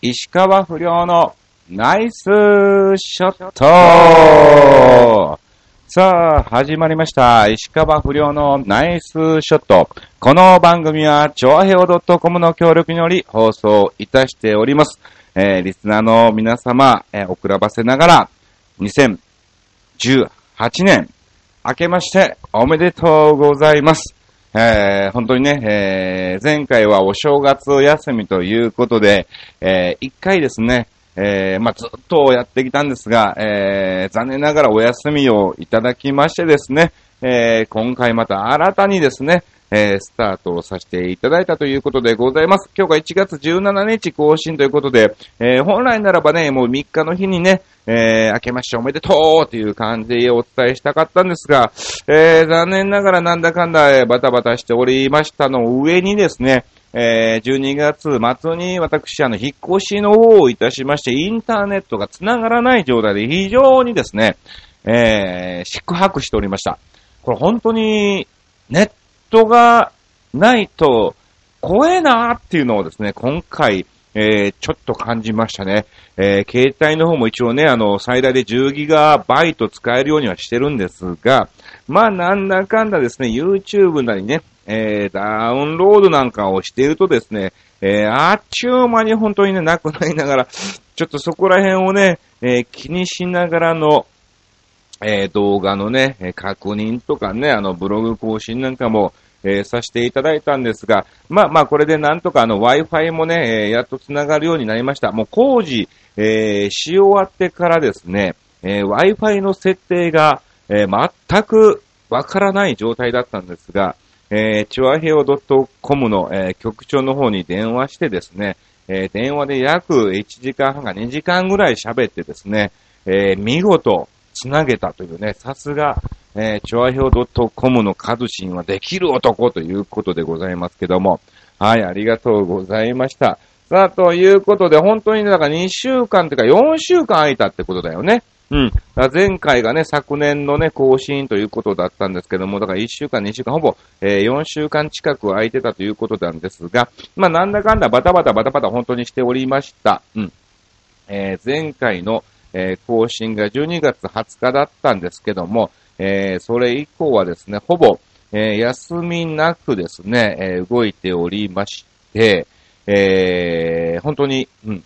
石川不良のナイスショットさあ、始まりました。石川不良のナイスショット。この番組は、超平洋 .com の協力により放送いたしております。えー、リスナーの皆様、えー、遅らばせながら、2018年、明けましておめでとうございます。えー、本当にね、えー、前回はお正月お休みということで、えー、一回ですね、えー、まあ、ずっとやってきたんですが、えー、残念ながらお休みをいただきましてですね、えー、今回また新たにですね、えー、スタートをさせていただいたということでございます。今日が1月17日更新ということで、えー、本来ならばね、もう3日の日にね、えー、明けましておめでとうという感じでお伝えしたかったんですが、えー、残念ながらなんだかんだ、バタバタしておりましたの上にですね、えー、12月末に私、あの、引っ越しの方をいたしまして、インターネットが繋がらない状態で非常にですね、えー、宿泊しておりました。これ本当に、ネットがないと、怖えなーっていうのをですね、今回、えー、ちょっと感じましたね。えー、携帯の方も一応ね、あの、最大で10ギガバイト使えるようにはしてるんですが、まあ、なんだかんだですね、YouTube なりね、えー、ダウンロードなんかをしているとですね、えー、あっちゅう間に本当にね、なくなりながら、ちょっとそこら辺をね、えー、気にしながらの、えー、動画のね、確認とかね、あの、ブログ更新なんかも、えー、させていただいたんですが、まあまあこれでなんとかあの Wi-Fi もね、えー、やっと繋がるようになりました。もう工事、えー、し終わってからですね、え Wi-Fi の設定が、え全くわからない状態だったんですが、えー、チュアヘオ .com の、え局長の方に電話してですね、え電話で約1時間半か2時間ぐらい喋ってですね、え見事繋げたというね、さすが、えー、チョアヘオ .com のカズシンはできる男ということでございますけども。はい、ありがとうございました。さあ、ということで、本当にね、だから2週間というか4週間空いたってことだよね。うん。前回がね、昨年のね、更新ということだったんですけども、だから1週間、2週間、ほぼ、えー、4週間近く空いてたということなんですが、まあ、なんだかんだバタバタバタバタ本当にしておりました。うん。えー、前回の、えー、更新が12月20日だったんですけども、えー、それ以降はですね、ほぼ、えー、休みなくですね、え、動いておりまして、え、本当に、うん、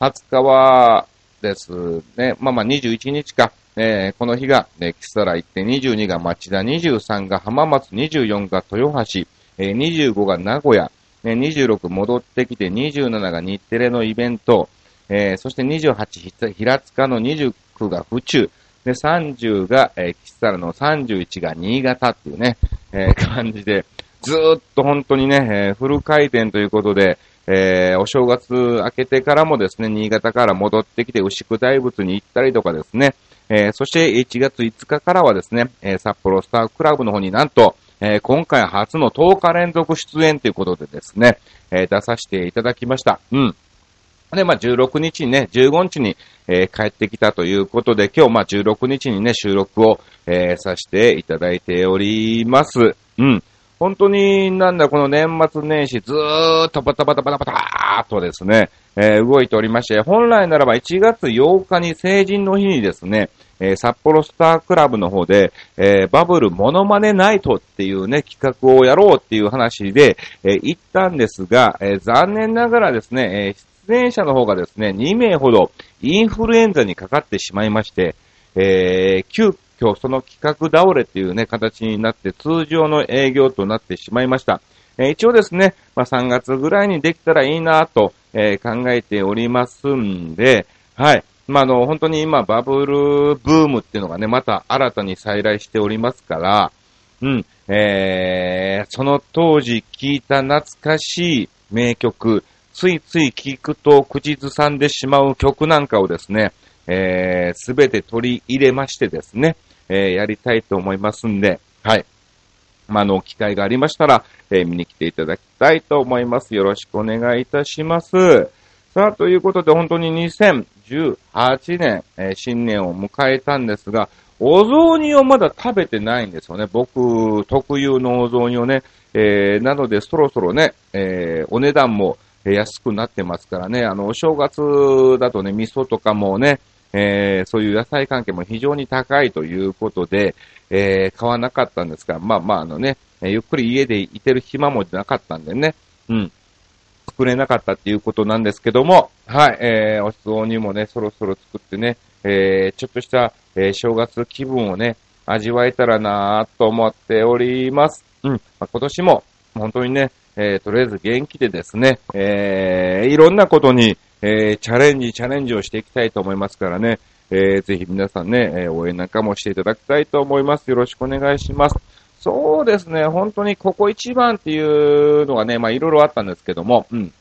20日はですね、まあまあ21日か、え、この日が、ね、キサラ行って、22が町田、23が浜松、24が豊橋、え、25が名古屋、ね、26戻ってきて、27が日テレのイベント、えー、そして28、平塚の29が府中、で、30が、えー、キサラの31が新潟っていうね、えー、感じで、ずーっと本当にね、えー、フル回転ということで、えー、お正月明けてからもですね、新潟から戻ってきて牛久大仏に行ったりとかですね、えー、そして1月5日からはですね、えー、札幌スタークラブの方になんと、えー、今回初の10日連続出演ということでですね、え、出させていただきました。うん。で、まあ、16日にね、15日に、えー、帰ってきたということで、今日、まあ、16日にね、収録を、えー、させていただいております。うん。本当になんだ、この年末年始、ずーっとバタバタバタバターとですね、えー、動いておりまして、本来ならば1月8日に成人の日にですね、えー、札幌スタークラブの方で、えー、バブルモノマネナイトっていうね、企画をやろうっていう話で、えー、行ったんですが、え、残念ながらですね、え、出演者の方がですね、2名ほどインフルエンザにかかってしまいまして、えー、急遽その企画倒れっていうね、形になって通常の営業となってしまいました。えー、一応ですね、まあ、3月ぐらいにできたらいいなと、えー、考えておりますんで、はい。まあ、あの、本当に今バブルブームっていうのがね、また新たに再来しておりますから、うん、えー、その当時聞いた懐かしい名曲、ついつい聞くと口ずさんでしまう曲なんかをですね、えす、べて取り入れましてですね、えー、やりたいと思いますんで、はい。まあ、の、機会がありましたら、えー、見に来ていただきたいと思います。よろしくお願いいたします。さあ、ということで、本当に2018年、えー、新年を迎えたんですが、お雑煮をまだ食べてないんですよね。僕、特有のお雑煮をね。えー、なので、そろそろね、えー、お値段も、安くなってますからね、あの、お正月だとね、味噌とかもね、えーそういう野菜関係も非常に高いということで、えー買わなかったんですが、まあまああのね、ゆっくり家でいてる暇もなかったんでね、うん。作れなかったっていうことなんですけども、はい、えー、お雑煮もね、そろそろ作ってね、えー、ちょっとした、えー正月気分をね、味わえたらなぁと思っております。うん。まあ、今年も、本当にね、えー、とりあえず元気でですね、えー、いろんなことに、えー、チャレンジ、チャレンジをしていきたいと思いますからね、えー、ぜひ皆さんね、えー応援なんかもしていただきたいと思います。よろしくお願いします。そうですね、本当にここ一番っていうのがね、まあいろいろあったんですけども、うん。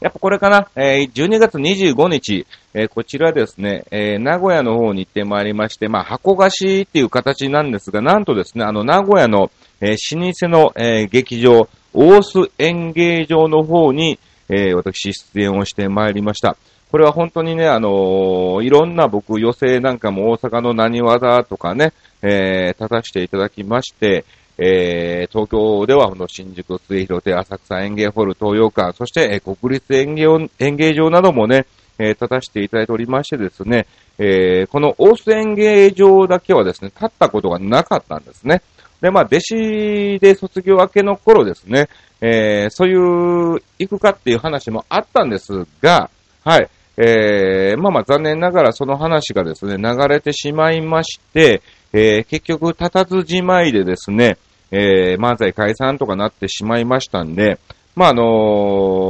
やっぱこれかな、えー12月25日、えーこちらですね、えー名古屋の方に行ってまいりまして、まあ箱貸しっていう形なんですが、なんとですね、あの名古屋の、え老舗の、え劇場、大須演芸場の方に、えー私出演をしてまいりました。これは本当にね、あのーいろんな僕、寄席なんかも大阪の何技とかね、えー立たせていただきまして、えー東京ではこの新宿、末広亭、浅草園芸ホール、東洋館、そして、えー国立演芸を演芸場などもね、えー立たせていただいておりましてですね、えーこの大須演芸場だけはですね、立ったことがなかったんですね。で、まあ、弟子で卒業明けの頃ですね、えーそういう、行くかっていう話もあったんですが、はい、えーまあまあ残念ながらその話がですね、流れてしまいまして、えー結局立たずじまいでですね、えー漫才解散とかなってしまいましたんで、まあ、あの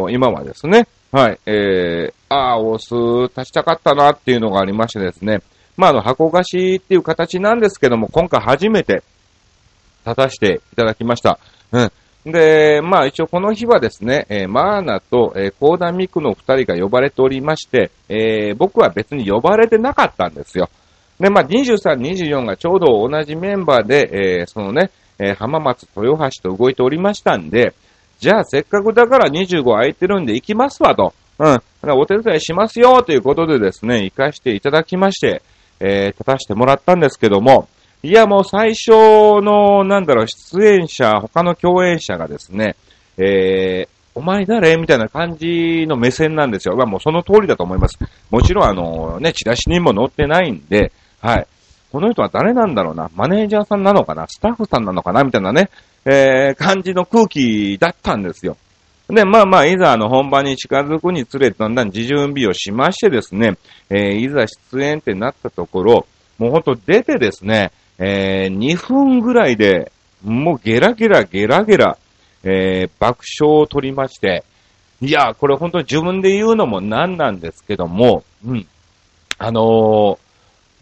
ー今はですね、はい、えー、ああ、大須立ちたかったなっていうのがありましてですね、まあ、あの、箱貸しっていう形なんですけども、今回初めて立たせていただきました。うん。で、まあ一応この日はですね、えーマーナと、えー、コーダミクの二人が呼ばれておりまして、えー僕は別に呼ばれてなかったんですよ。で、まあ23、24がちょうど同じメンバーで、えーそのね、えー浜松、豊橋と動いておりましたんで、じゃあせっかくだから25空いてるんで行きますわと。うん。お手伝いしますよということでですね、行かしていただきまして、えー立たせてもらったんですけども、いや、もう最初の、なんだろう、出演者、他の共演者がですね、えー、お前誰みたいな感じの目線なんですよ。まあもうその通りだと思います。もちろんあの、ね、チラシにも載ってないんで、はい。この人は誰なんだろうなマネージャーさんなのかなスタッフさんなのかなみたいなね、えー、感じの空気だったんですよ。で、まあまあ、いざあの本番に近づくにつれてだんだん自準備をしましてですね、えー、いざ出演ってなったところ、もうほんと出てですね、えー、2分ぐらいで、もうゲラゲラゲラゲラ、えー、爆笑を取りまして、いや、これ本当に自分で言うのもなんなんですけども、うん。あのー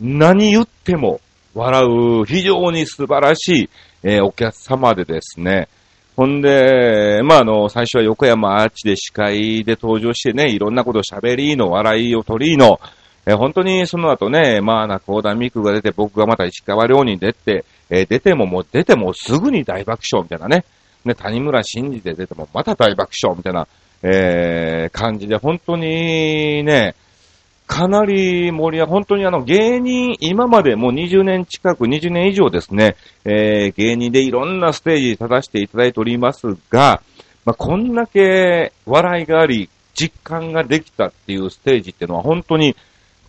何言っても笑う非常に素晴らしい、えーお客様でですね、ほんで、まあ、あの、最初は横山アーチで司会で登場してね、いろんなこと喋りの、笑いを取りの、えー本当にその後ね、まあな、コーダミクが出て、僕がまた石川遼に出て、えー出てももう出てもすぐに大爆笑みたいなね、ね、谷村新司で出てもまた大爆笑みたいな、えー感じで、本当にね、かなり盛り上が、本当にあの芸人、今までもう20年近く、20年以上ですね、えー芸人でいろんなステージに立たせていただいておりますが、まあ、こんだけ笑いがあり、実感ができたっていうステージっていうのは本当に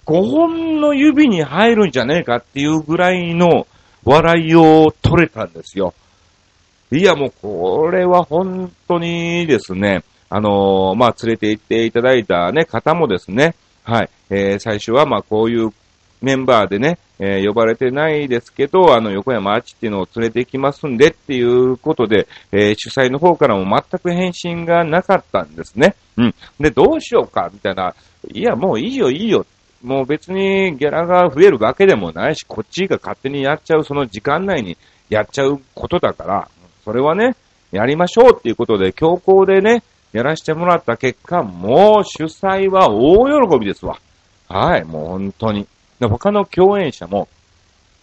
5本の指に入るんじゃねえかっていうぐらいの笑いを取れたんですよ。いや、もうこれは本当にですね、あのーまあ、連れて行っていただいたね、方もですね、はい、えー最初はま、こういうメンバーでね、えー呼ばれてないですけど、あの、横山アーチっていうのを連れて行きますんでっていうことで、えー主催の方からも全く返信がなかったんですね。うん。で、どうしようか、みたいな。いや、もういいよ、いいよ。もう別にギャラが増えるわけでもないし、こっちが勝手にやっちゃう、その時間内にやっちゃうことだから、それはね、やりましょうっていうことで、強行でね、やらせてもらった結果、もう主催は大喜びですわ。はい、もう本当に。他の共演者も、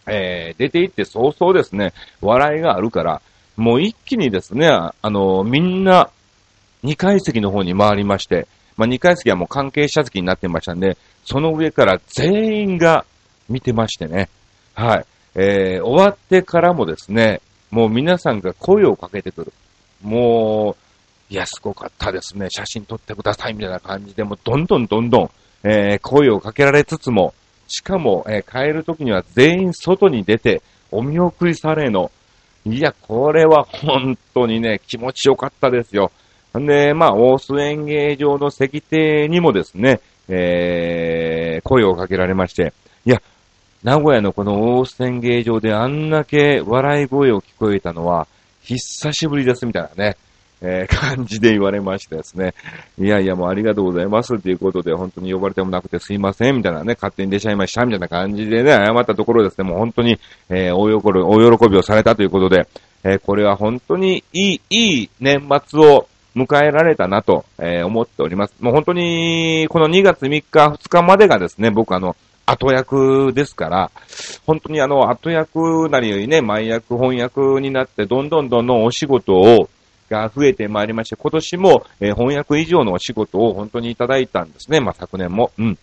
えー、出て行って早々ですね、笑いがあるから、もう一気にですね、あの、みんな、2階席の方に回りまして、まあ、2階席はもう関係者席になってましたんで、その上から全員が見てましてね。はい。えー、終わってからもですね、もう皆さんが声をかけてくる。もう、いや、すごかったですね。写真撮ってくださいみたいな感じで、もうどんどんどんどん、えー、声をかけられつつも、しかも、えー、帰る時には全員外に出て、お見送りされの。いや、これは本当にね、気持ちよかったですよ。んで、まあ、大須演芸場の石庭にもですね、えー、声をかけられまして、いや、名古屋のこの大須演芸場であんだけ笑い声を聞こえたのは、久しぶりですみたいなね、えー、感じで言われましてですね。いやいや、もうありがとうございますっていうことで、本当に呼ばれてもなくてすいません、みたいなね、勝手に出ちゃいました、みたいな感じでね、謝ったところですね、もう本当に、えー、大喜び、大喜びをされたということで、えー、これは本当にいい、いい年末を迎えられたなと、えー、思っております。もう本当に、この2月3日、2日までがですね、僕あの、後役ですから、本当にあの、後役なりよりね、前役、翻訳になって、どんどんどんどんお仕事を、が増えてまいりまして、今年も、えー、翻訳以上のお仕事を本当にいただいたんですね。まあ、昨年も。うん。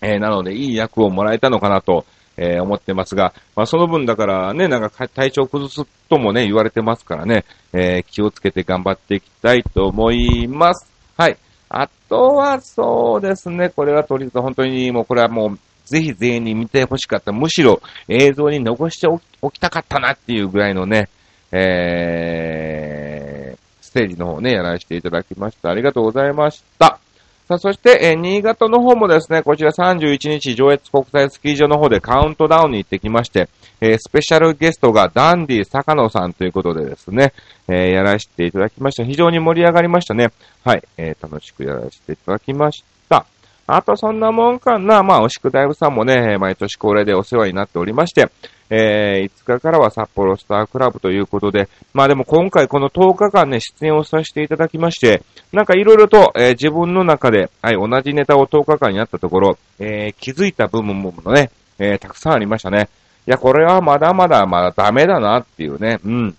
えー、なので、いい役をもらえたのかなと、えー、思ってますが、まあ、その分だからね、なんか体調崩すともね、言われてますからね、えー、気をつけて頑張っていきたいと思います。はい。あとはそうですね、これはとりあえず本当にもうこれはもうぜひ全員に見てほしかった。むしろ映像に残しておきたかったなっていうぐらいのね、えー、ステージの方ね、やらせていただきました。ありがとうございました。さあ、そして、えー、新潟の方もですね、こちら31日、上越国際スキー場の方でカウントダウンに行ってきまして、えー、スペシャルゲストがダンディ坂野さんということでですね、えー、やらせていただきました。非常に盛り上がりましたね。はい、えー、楽しくやらせていただきました。あとそんなもんかな。まあ、おしく大夫さんもね、毎年恒例でお世話になっておりまして、えー、5日からは札幌スタークラブということで、まあでも今回この10日間ね、出演をさせていただきまして、なんかいろいろと、えー、自分の中で、はい、同じネタを10日間やったところ、えー、気づいた部分もね、えー、たくさんありましたね。いや、これはまだまだまだダメだなっていうね、うん。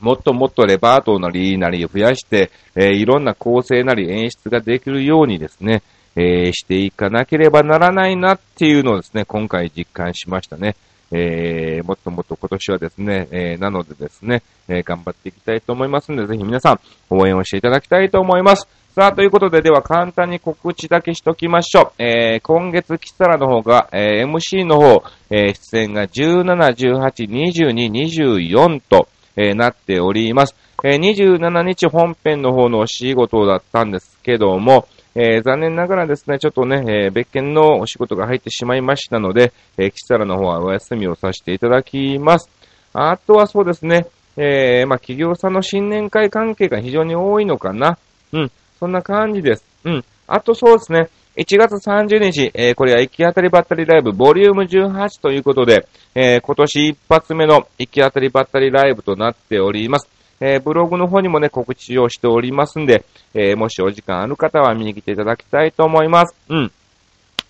もっともっとレパートなりなり増やして、えー、いろんな構成なり演出ができるようにですね、えー、していかなければならないなっていうのをですね、今回実感しましたね。えー、もっともっと今年はですね、えー、なのでですね、えー、頑張っていきたいと思いますので、ぜひ皆さん応援をしていただきたいと思います。さあ、ということで、では簡単に告知だけしときましょう。えー、今月、キサラの方が、えー、MC の方、えー、出演が17、18、22、24と、えー、なっております。えー、27日本編の方のお仕事だったんですけども、えー、残念ながらですね、ちょっとね、えー、別件のお仕事が入ってしまいましたので、えー、キサラの方はお休みをさせていただきます。あとはそうですね、えー、まあ、企業さんの新年会関係が非常に多いのかな。うん、そんな感じです。うん。あとそうですね、1月30日、えー、これは行き当たりばったりライブ、ボリューム18ということで、えー、今年一発目の行き当たりばったりライブとなっております。えー、ブログの方にもね、告知をしておりますんで、えー、もしお時間ある方は見に来ていただきたいと思います。うん。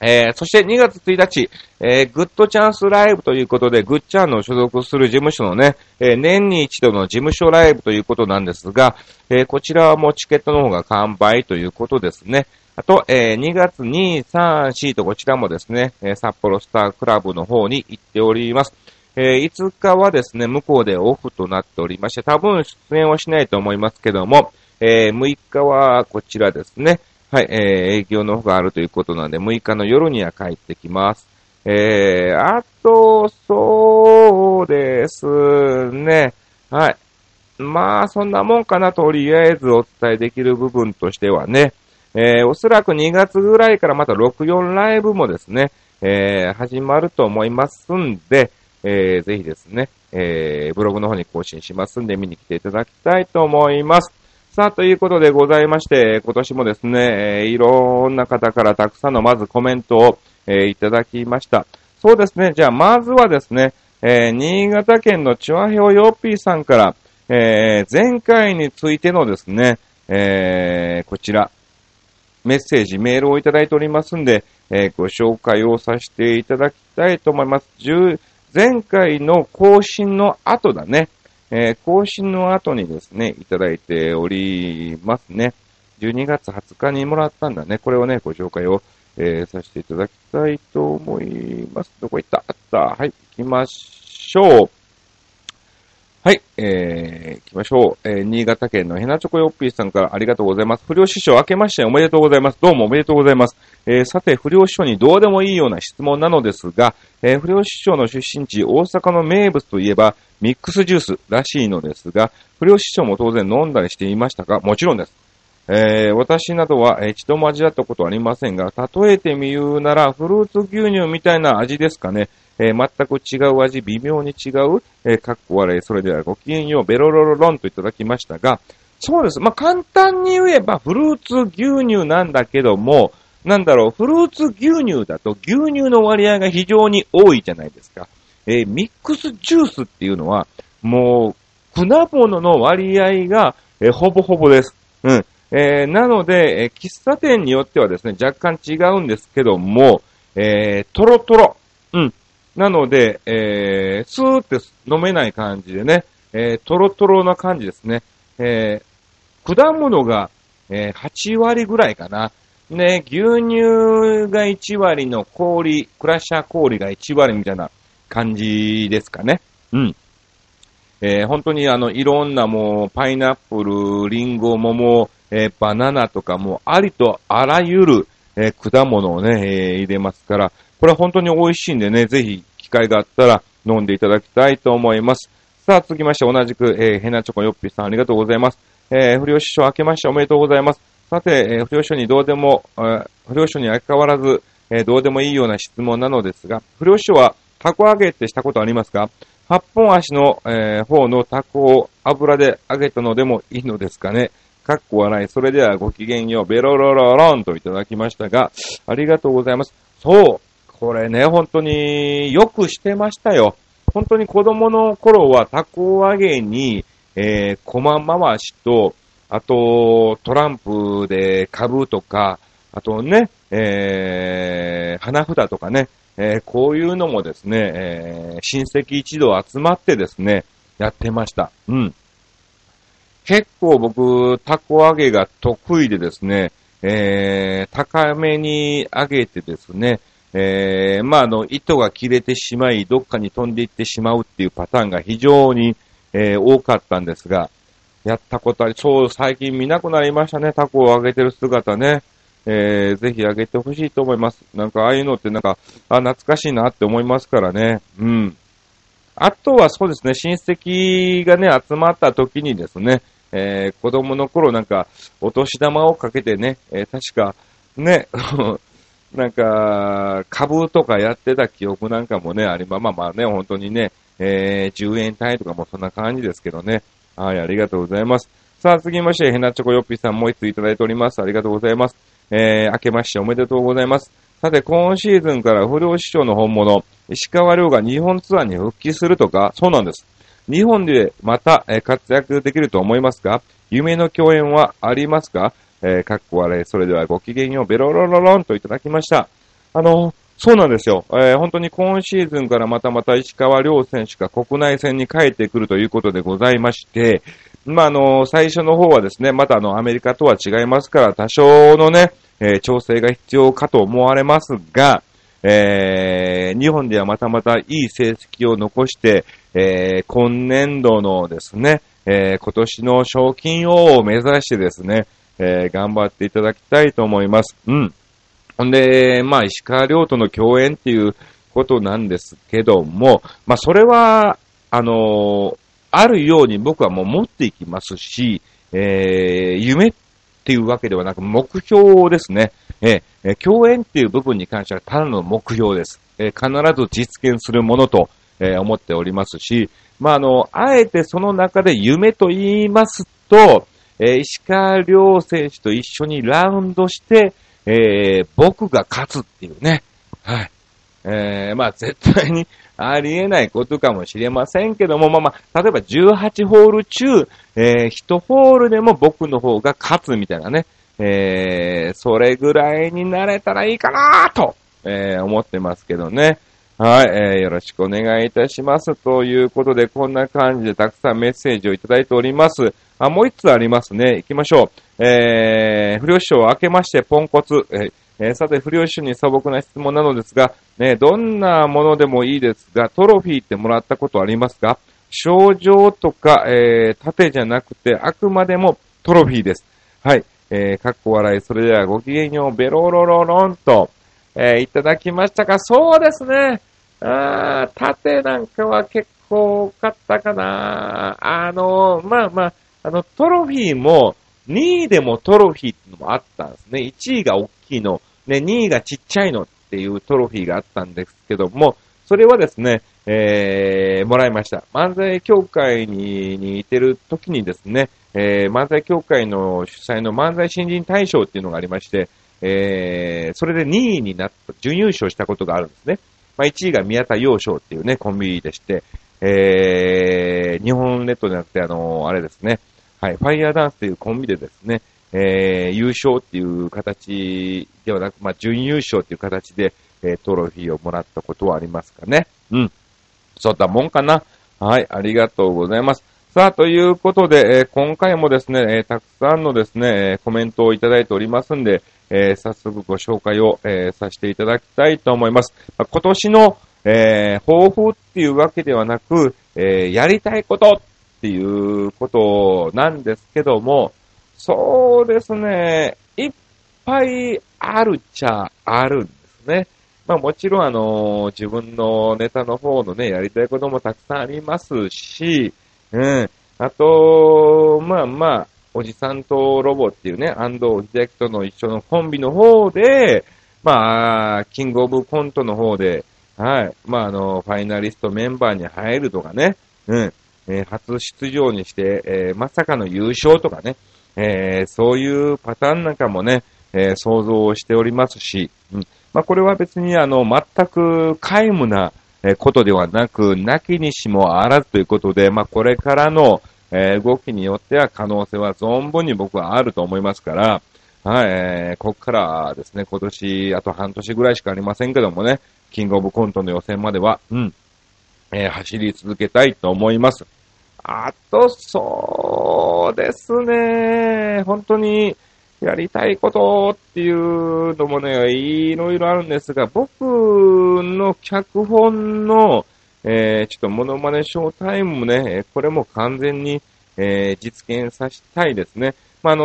えー、そして2月1日、えー、グッドチャンスライブということで、グッチャンの所属する事務所のね、えー、年に一度の事務所ライブということなんですが、えこちらはもうチケットの方が完売ということですね。あと、え2月2、3、4とこちらもですね、え札幌スタークラブの方に行っております。えー、5日はですね、向こうでオフとなっておりまして、多分出演はしないと思いますけども、えー、6日はこちらですね。はい、えー、営業の方があるということなので、6日の夜には帰ってきます。えー、あと、そうですね。はい。まあ、そんなもんかな、とりあえずお伝えできる部分としてはね。えー、おそらく2月ぐらいからまた64ライブもですね、えー、始まると思いますんで、えー、ぜひですね、えー、ブログの方に更新しますんで見に来ていただきたいと思います。さあ、ということでございまして、今年もですね、えー、いろんな方からたくさんのまずコメントを、えー、いただきました。そうですね、じゃあまずはですね、えー、新潟県のチュアヘオヨッピーさんから、えー、前回についてのですね、えー、こちら、メッセージ、メールをいただいておりますんで、えー、ご紹介をさせていただきたいと思います。前回の更新の後だね。えー、更新の後にですね、いただいておりますね。12月20日にもらったんだね。これをね、ご紹介を、えー、させていただきたいと思います。どこ行った？あった。はい、行きましょう。はい、えー、行きましょう。えー、新潟県のヘナチョコヨッピーさんからありがとうございます。不良師匠明けましておめでとうございます。どうもおめでとうございます。えー、さて、不良師匠にどうでもいいような質問なのですが、えー、不良師匠の出身地、大阪の名物といえば、ミックスジュースらしいのですが、不良師匠も当然飲んだりしていましたか？もちろんです。えー、私などはえ一度も味わったことはありませんが、例えてみ言うなら、フルーツ牛乳みたいな味ですかね。えー、全く違う味、微妙に違う、えー、かっこ笑い、それではごきげんよう、ベロロロロンといただきましたが、そうです。まあ、簡単に言えば、フルーツ牛乳なんだけども、なんだろう、フルーツ牛乳だと牛乳の割合が非常に多いじゃないですか。えー、ミックスジュースっていうのは、もう、果物の割合が、えー、ほぼほぼです。うん。えー、なので、え、喫茶店によってはですね、若干違うんですけども、えー、トロトロ。うん。なので、えー、スーって飲めない感じでね、えー、トロトロな感じですね。えー、果物が、えー、8割ぐらいかな。ね、牛乳が1割の氷、クラッシャー氷が1割みたいな感じですかね。うん。えー、本当にあの、いろんなもう、パイナップル、リンゴ、桃、えー、バナナとかもありとあらゆる、えー、果物をね、えー、入れますから、これは本当に美味しいんでね、ぜひ機会があったら飲んでいただきたいと思います。さあ、続きまして同じく、えー、ヘナチョコヨッピーさんありがとうございます。えー、不良師匠明けましておめでとうございます。さて、えー、不良師匠にどうでも、えー、不良師匠に相変わらず、えー、どうでもいいような質問なのですが、不良師匠はタコ揚げってしたことありますか？八本足の、えー、方のタコを油で揚げたのでもいいのですかね？かっこ笑い。それではごきげんよう。ベロロロロンといただきましたが、ありがとうございます。そう。これね、本当によくしてましたよ。本当に子供の頃はタコ揚げに、えー、コマ回しと、あと、トランプで株とか、あとね、えー、花札とかね、えー、こういうのもですね、えー、親戚一同集まってですね、やってました。うん。結構僕、タコ揚げが得意でですね、えー、高めに揚げてですね、えー、まあ、あの、糸が切れてしまい、どっかに飛んでいってしまうっていうパターンが非常に、えー、多かったんですが、やったことあり、そう、最近見なくなりましたね、タコを揚げてる姿ね。えー、ぜひ揚げてほしいと思います。なんか、ああいうのってなんか、あ、懐かしいなって思いますからね。うん。あとはそうですね、親戚がね、集まった時にですね、えー、子供の頃なんか、お年玉をかけてね、えー、確か、ね、なんか、株とかやってた記憶なんかもね、ありま、まあまあね、本当にね、えー、10円単位とかもそんな感じですけどね。はい、ありがとうございます。さあ、次まして、ヘナチョコヨッピーさんもう一ついただいております。ありがとうございます。えー、明けましておめでとうございます。さて、今シーズンから不良師匠の本物、石川遼が日本ツアーに復帰するとか、そうなんです。日本でまた、え活躍できると思いますか？夢の共演はありますか？えー、かっこ悪い。それではごきげんよう、ベロロロロンといただきました。あの、そうなんですよ。えー、本当に今シーズンからまたまた石川遼選手が国内戦に帰ってくるということでございまして、まあ、あの、最初の方はですね、またあの、アメリカとは違いますから、多少のね、えー、調整が必要かと思われますが、えー、日本ではまたまたいい成績を残して、えー、今年度のですね、えー、今年の賞金王を目指してですね、えー、頑張っていただきたいと思います。うん。ほんで、まあ、石川遼との共演っていうことなんですけども、まあ、それは、あの、あるように僕はもう持っていきますし、えー、夢っていうわけではなく目標ですね。えー、共演っていう部分に関してはただの目標です。えー、必ず実現するものと、えー、思っておりますし、まあ、あの、あえてその中で夢と言いますと、えー、石川遼選手と一緒にラウンドして、えー、僕が勝つっていうね。はい。えー、まあ絶対にありえないことかもしれませんけども、まあまあ、例えば18ホール中、えー、1ホールでも僕の方が勝つみたいなね。えー、それぐらいになれたらいいかなと、えー、思ってますけどね。はい、えー、よろしくお願いいたします。ということで、こんな感じでたくさんメッセージをいただいております。あ、もう一つありますね。行きましょう。えー、不良師匠明けましてポンコツ。えー、さて、不良師匠に素朴な質問なのですが、ね、どんなものでもいいですが、トロフィーってもらったことありますか？賞状とか、えー、盾じゃなくて、あくまでもトロフィーです。はい。えー、かっこ笑い。それではごきげんよう、ベロロロロンと、えー、いただきましたか？そうですね。あー、盾なんかは結構多かったかな。あの、まあまあ、あの、トロフィーも、2位でもトロフィーってのもあったんですね。1位が大きいの、ね、2位がちっちゃいのっていうトロフィーがあったんですけども、それはですね、えー、もらいました。漫才協会ににいてる時にですね、えー、漫才協会の主催の漫才新人大賞っていうのがありまして、えー、それで2位になった、準優勝したことがあるんですね。まあ、1位が宮田洋翔っていうね、コンビでして、えー、日本ネットじゃなくて、あのー、あれですね、はい、ファイヤーダンスというコンビでですね、えー、優勝っていう形ではなく、まあ、準優勝っていう形で、えー、トロフィーをもらったことはありますかね。うん。そうだもんかな。はい、ありがとうございます。さあ、ということで、えー、今回もですね、えー、たくさんのですね、コメントをいただいておりますんで、えー、早速ご紹介を、えさせていただきたいと思います。まあ、今年の、え抱負っていうわけではなく、えやりたいことっていうことなんですけども、そうですね、いっぱいあるっちゃあるんですね。まあもちろんあの、自分のネタの方のね、やりたいこともたくさんありますし、うん。あと、まあまあ、おじさんとロボっていうね、安藤秀明との一緒のコンビの方で、まあ、キングオブコントの方で、はい。まあ、あの、ファイナリストメンバーに入るとかね、うん。えー、初出場にして、えー、まさかの優勝とかね、えー、そういうパターンなんかもね、え想像しておりますし、うん。まあ、これは別にあの、全く皆無な、えことではなく、なきにしもあらずということで、まあ、これからの、え動きによっては可能性は存分に僕はあると思いますから、はい、えー、こっからですね、今年、あと半年ぐらいしかありませんけどもね、キングオブコントの予選までは、うん、えー、走り続けたいと思います。あと、そうですね、本当に、やりたいことっていうのもね、いろいろあるんですが、僕の脚本の、えー、ちょっとモノマネショータイムもね、これも完全に、えー、実現させたいですね。まあ、あの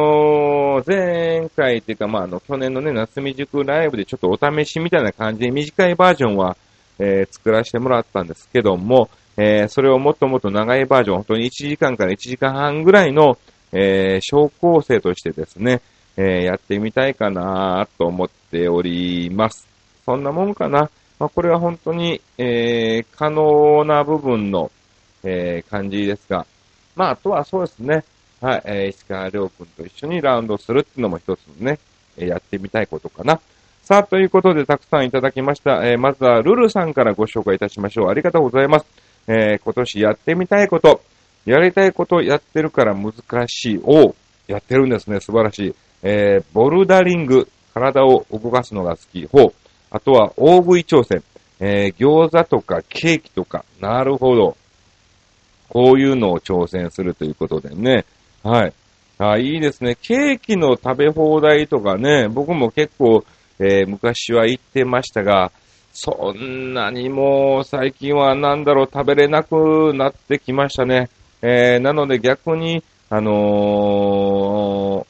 ー、前回っていうか、まあ、あの、去年のね、夏未熟ライブでちょっとお試しみたいな感じで短いバージョンは、えー、作らせてもらったんですけども、えー、それをもっともっと長いバージョン、本当に1時間から1時間半ぐらいの、えー、小構成としてですね、えー、やってみたいかなと思っております。そんなもんかな。まあ、これは本当に、えー、可能な部分の、えー、感じですが、まあ、あとはそうですね。はい、えー、石川亮君と一緒にラウンドするっていうのも一つのね、えー、やってみたいことかな。さあ、ということでたくさんいただきました。えー、まずはルルさんからご紹介いたしましょう。ありがとうございます。えー、今年やってみたいこと、やりたいことやってるから難しい。をやってるんですね。素晴らしい。えー、ボルダリング、体を動かすのが好き。ほう。あとは、大食い挑戦。えー、餃子とかケーキとか。なるほど。こういうのを挑戦するということでね。はい。あ、いいですね。ケーキの食べ放題とかね、僕も結構、えー、昔は行ってましたが、そんなにもう最近はなんだろう、食べれなくなってきましたね。えー、なので逆に、あの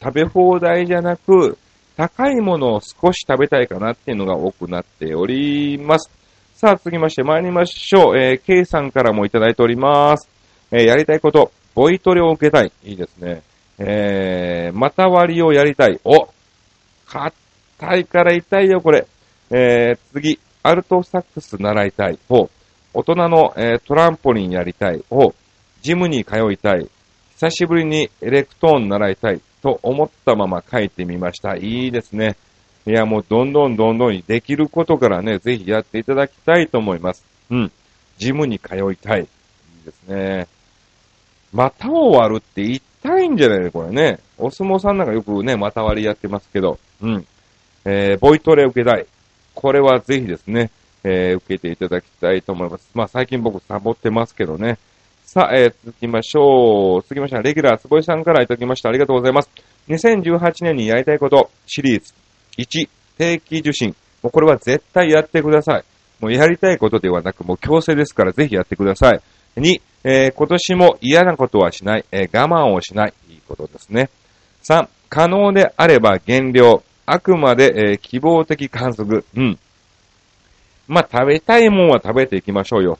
ー、食べ放題じゃなく、高いものを少し食べたいかなっていうのが多くなっております。さあ、続きまして参りましょう。えー、K さんからもいただいております。えー、やりたいこと、ボイトレを受けたい。いいですね。えー、また割りをやりたい。お硬いから痛いよ、これ。えー、次、アルトサックス習いたい。ほう。大人の、えー、トランポリンやりたい。ほう。ジムに通いたい。久しぶりにエレクトーン習いたい。と思ったまま書いてみました。いいですね。いや、もうどんどんどんどんできることからね、ぜひやっていただきたいと思います。うん。ジムに通いたい。いいですね。股を割るって痛いんじゃないのこれね。お相撲さんなんかよくね、股割りやってますけど。うん。えー、ボイトレ受けたい。これはぜひですね、えー、受けていただきたいと思います。まあ最近僕サボってますけどね。さあ、えー、続きましょう。続きましては、レギュラー、つぼいさんからいただきました。ありがとうございます。2018年にやりたいことシリーズ1、定期受診。もうこれは絶対やってください。もうやりたいことではなく、もう強制ですからぜひやってください。2、えー今年も嫌なことはしない、えー我慢をしない、いいことですね。3、可能であれば減量、あくまで、えー希望的観測、うん。まあ、食べたいもんは食べていきましょうよ。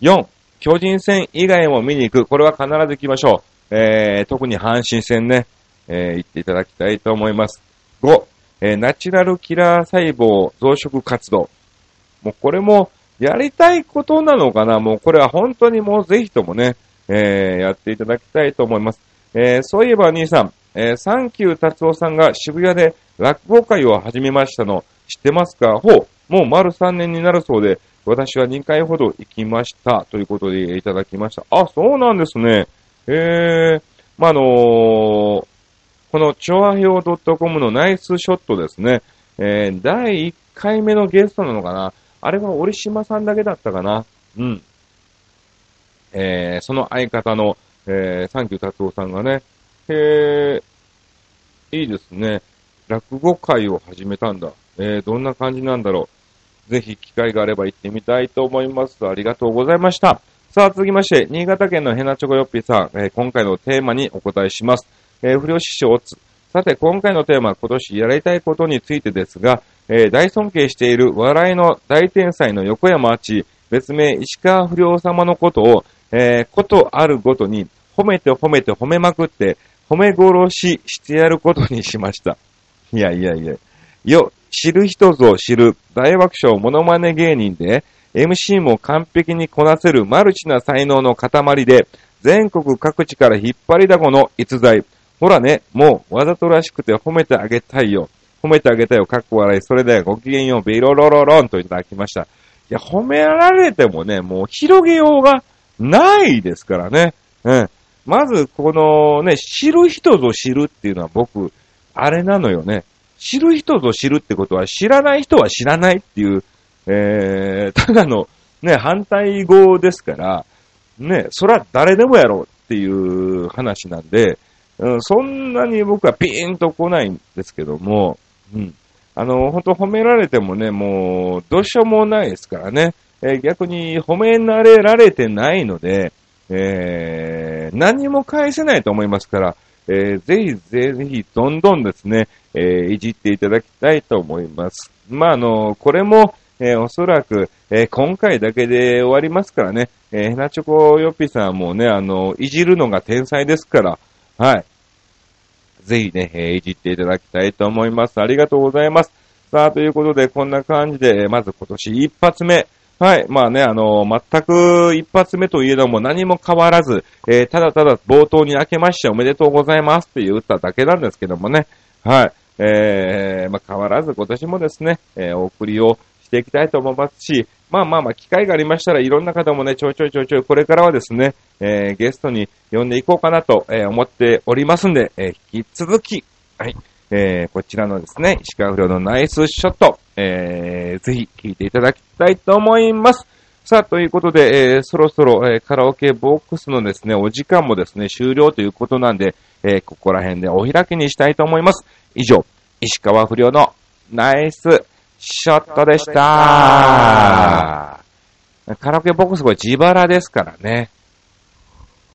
4、巨人戦以外も見に行く。これは必ず行きましょう。えー、特に阪神戦ね、えー行っていただきたいと思います。5、えーナチュラルキラー細胞増殖活動。もうこれもやりたいことなのかな？もうこれは本当にもうぜひともね、えーやっていただきたいと思います。えーそういえば兄さん、えーサンキュー達夫さんが渋谷で落語会を始めましたの知ってますか？ほう、もう丸3年になるそうで、私は2回ほど行きましたということでいただきました。あ、そうなんですね。えー、まあ、あのーこの、チョアヘオ .com のナイスショットですね。えー、第1回目のゲストなのかなあれは折島さんだけだったかなうん。えー、その相方の、えー、サンキュー達夫さんがね、へー、いいですね。落語会を始めたんだ。えー、どんな感じなんだろう。ぜひ機会があれば行ってみたいと思います。ありがとうございました。さあ、続きまして、新潟県のヘナチョコヨッピーさん、えー今回のテーマにお答えします。えー不良師匠つ。さて、今回のテーマ今年やりたいことについてですが、えー大尊敬している笑いの大天才の横山あち、別名石川不良様のことを、えことあるごとに褒めて褒めて褒めまくって、褒め殺ししてやることにしました。いやいやいや。よ、知る人ぞ知る大爆笑モノマネ芸人で、MC も完璧にこなせるマルチな才能の塊で、全国各地から引っ張りだこの逸材。ほらね、もうわざとらしくて褒めてあげたいよ。褒めてあげたいよ。かっこ笑い。それではごきげんよう。ベロロロロンといただきました。いや、褒められてもね、もう広げようがないですからね。うん。まず、このね、知る人ぞ知るっていうのは僕、あれなのよね。知る人ぞ知るってことは、知らない人は知らないっていう、えー、ただの、ね、反対語ですから、ね、そら誰でもやろうっていう話なんで、うん、そんなに僕はピーンと来ないんですけども、うん。あの、本当褒められてもね、もう、どうしようもないですからね。えー逆に褒められられてないので、えー、何も返せないと思いますから、えー、ぜひぜひ、どんどんですね、えー、いじっていただきたいと思います。まあ、あの、これも、えーおそらく、えー今回だけで終わりますからね、えー、ヘナチョコヨッピさんもね、あの、いじるのが天才ですから、はい。ぜひね、えーいじっていただきたいと思います。ありがとうございます。さあ、ということで、こんな感じで、えまず今年一発目。はい。まあね、あの全く一発目といえども何も変わらず、えーただただ冒頭に明けましておめでとうございますって言っただけなんですけどもね。はい。えー、まあ変わらず今年もですね、えーお送りをしていきたいと思いますし、まあまあまあ、機会がありましたらいろんな方もね、ちょいちょいちょいちょい、これからはですね、えーゲストに呼んでいこうかなと、えー思っておりますんで、えー引き続き、はい、えーこちらのですね、石川不良のナイスショット、えーぜひ聞いていただきたいと思います。さあ、ということで、えーそろそろ、えーカラオケボックスのですね、お時間もですね、終了ということなんで、えーここら辺でお開きにしたいと思います。以上、石川不良のナイスショットでした。カラオケボックスこれ自腹ですからね。